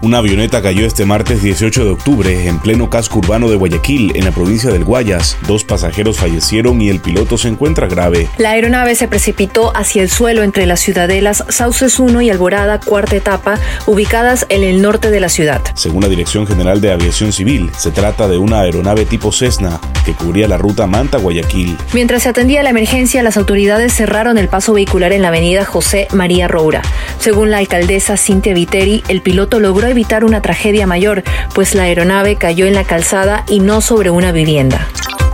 Una avioneta cayó este martes 18 de octubre en pleno casco urbano de Guayaquil, en la provincia del Guayas. Dos pasajeros fallecieron y el piloto se encuentra grave. La aeronave se precipitó hacia el suelo entre las ciudadelas Sauces 1 y Alborada, cuarta etapa, ubicadas en el norte de la ciudad. Según la Dirección General de Aviación Civil, se trata de una aeronave tipo Cessna que cubría la ruta Manta-Guayaquil. Mientras se atendía la emergencia, las autoridades cerraron el paso vehicular en la avenida José María Roura. Según la alcaldesa Cintia Viteri, el piloto logró evitar una tragedia mayor, pues la aeronave cayó en la calzada y no sobre una vivienda.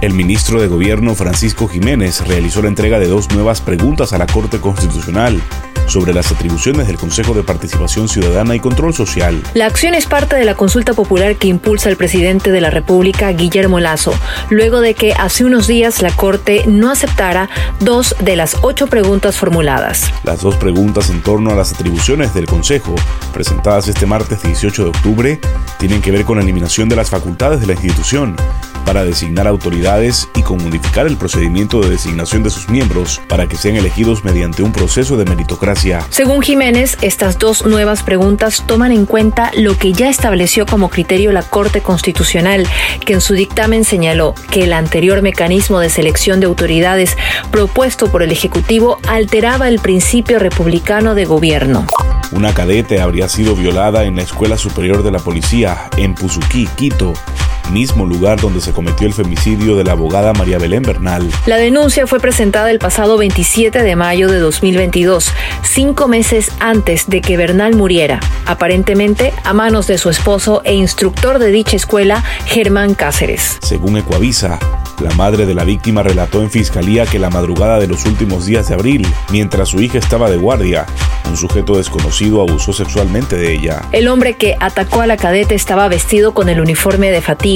El ministro de Gobierno Francisco Jiménez realizó la entrega de dos nuevas preguntas a la Corte Constitucional sobre las atribuciones del Consejo de Participación Ciudadana y Control Social. La acción es parte de la consulta popular que impulsa el presidente de la República, Guillermo Lazo, luego de que hace unos días la Corte no aceptara dos de las ocho preguntas formuladas. Las dos preguntas en torno a las atribuciones del Consejo, presentadas este martes 18 de octubre, tienen que ver con la eliminación de las facultades de la institución para designar autoridades y con modificar el procedimiento de designación de sus miembros para que sean elegidos mediante un proceso de meritocracia. Según Jiménez, estas dos nuevas preguntas toman en cuenta lo que ya estableció como criterio la Corte Constitucional, que en su dictamen señaló que el anterior mecanismo de selección de autoridades propuesto por el Ejecutivo alteraba el principio republicano de gobierno. Una cadete habría sido violada en la Escuela Superior de la Policía en Puzuquí, Quito mismo lugar donde se cometió el femicidio de la abogada María Belén Bernal. La denuncia fue presentada el pasado 27 de mayo de 2022, cinco meses antes de que Bernal muriera, aparentemente a manos de su esposo e instructor de dicha escuela, Germán Cáceres. Según Ecuavisa, la madre de la víctima relató en fiscalía que la madrugada de los últimos días de abril, mientras su hija estaba de guardia, un sujeto desconocido abusó sexualmente de ella. El hombre que atacó a la cadete estaba vestido con el uniforme de fatiga,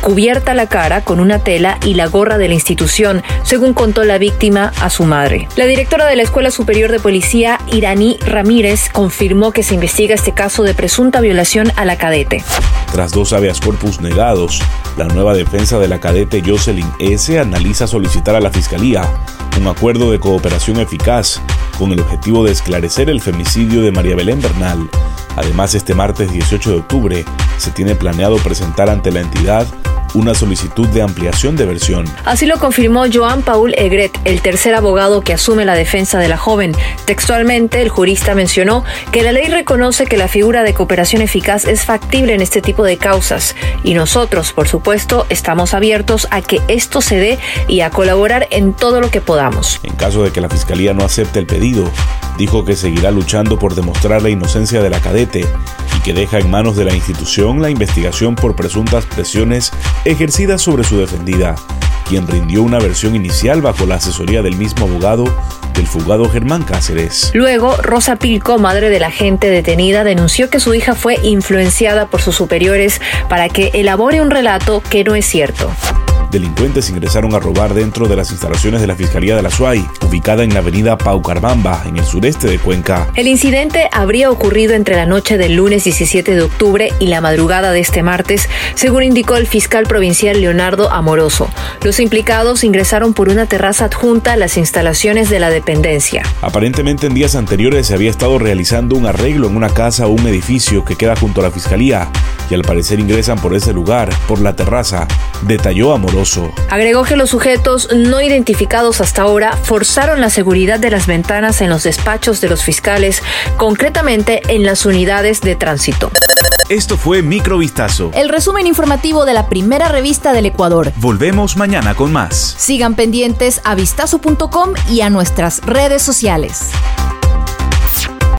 cubierta la cara con una tela y la gorra de la institución, según contó la víctima a su madre. La directora de la Escuela Superior de Policía, Iraní Ramírez, confirmó que se investiga este caso de presunta violación a la cadete. Tras dos habeas corpus negados, la nueva defensa de la cadete Jocelyn S. analiza solicitar a la Fiscalía un acuerdo de cooperación eficaz con el objetivo de esclarecer el femicidio de María Belén Bernal. Además, este martes 18 de octubre se tiene planeado presentar ante la entidad una solicitud de ampliación de versión. Así lo confirmó Joan Paul Egret, el tercer abogado que asume la defensa de la joven. Textualmente, el jurista mencionó que la ley reconoce que la figura de cooperación eficaz es factible en este tipo de causas y nosotros, por supuesto, estamos abiertos a que esto se dé y a colaborar en todo lo que podamos. En caso de que la Fiscalía no acepte el pedido, dijo que seguirá luchando por demostrar la inocencia de la cadete y que deja en manos de la institución la investigación por presuntas presiones ejercidas sobre su defendida, quien rindió una versión inicial bajo la asesoría del mismo abogado del fugado Germán Cáceres. Luego, Rosa Pilco, madre de la gente detenida, denunció que su hija fue influenciada por sus superiores para que elabore un relato que no es cierto delincuentes ingresaron a robar dentro de las instalaciones de la Fiscalía de la SUAY, ubicada en la avenida Paucarbamba, en el sureste de Cuenca. El incidente habría ocurrido entre la noche del lunes 17 de octubre y la madrugada de este martes, según indicó el fiscal provincial Leonardo Amoroso. Los implicados ingresaron por una terraza adjunta a las instalaciones de la dependencia. Aparentemente en días anteriores se había estado realizando un arreglo en una casa o un edificio que queda junto a la Fiscalía y al parecer ingresan por ese lugar, por la terraza, detalló Amoroso. Agregó que los sujetos no identificados hasta ahora forzaron la seguridad de las ventanas en los despachos de los fiscales, concretamente en las unidades de tránsito. Esto fue Microvistazo. El resumen informativo de la primera revista del Ecuador. Volvemos mañana con más. Sigan pendientes a vistazo.com y a nuestras redes sociales.